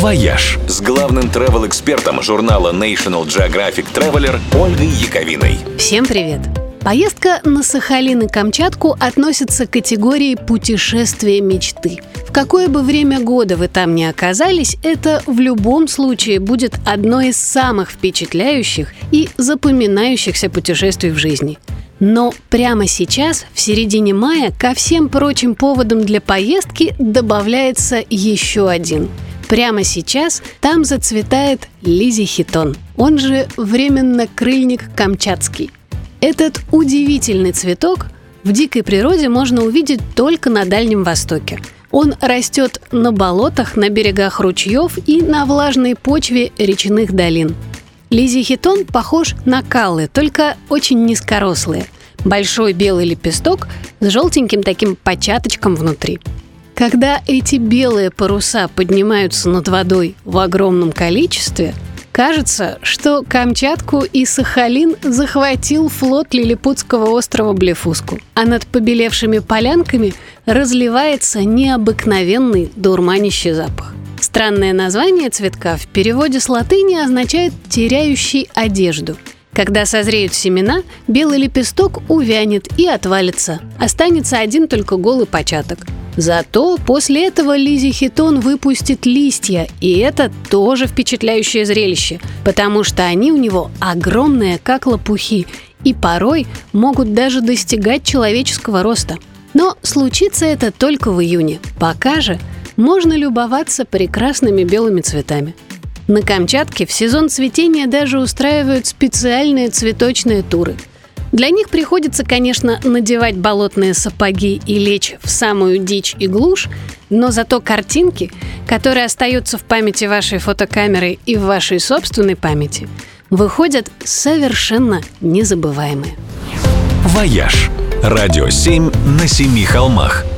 «Вояж» с главным travel-экспертом журнала National Geographic Traveler Ольгой Яковиной. Всем привет! Поездка на Сахалин и Камчатку относится к категории путешествия мечты. В какое бы время года вы там ни оказались, это в любом случае будет одно из самых впечатляющих и запоминающихся путешествий в жизни. Но прямо сейчас, в середине мая, ко всем прочим поводам для поездки добавляется еще один – Прямо сейчас там зацветает лизихитон, он же временно крыльник камчатский. Этот удивительный цветок в дикой природе можно увидеть только на Дальнем Востоке. Он растет на болотах, на берегах ручьев и на влажной почве речных долин. Лизихитон похож на каллы, только очень низкорослые. Большой белый лепесток с желтеньким таким початочком внутри – когда эти белые паруса поднимаются над водой в огромном количестве, кажется, что Камчатку и Сахалин захватил флот Лилипутского острова Блефуску, а над побелевшими полянками разливается необыкновенный дурманящий запах. Странное название цветка в переводе с латыни означает «теряющий одежду», когда созреют семена, белый лепесток увянет и отвалится. Останется один только голый початок. Зато после этого Лизи Хитон выпустит листья, и это тоже впечатляющее зрелище, потому что они у него огромные, как лопухи, и порой могут даже достигать человеческого роста. Но случится это только в июне. Пока же можно любоваться прекрасными белыми цветами. На Камчатке в сезон цветения даже устраивают специальные цветочные туры – для них приходится, конечно, надевать болотные сапоги и лезть в самую дичь и глушь, но зато картинки, которые остаются в памяти вашей фотокамеры и в вашей собственной памяти, выходят совершенно незабываемые. «Вояж» – радио 7 на семи холмах –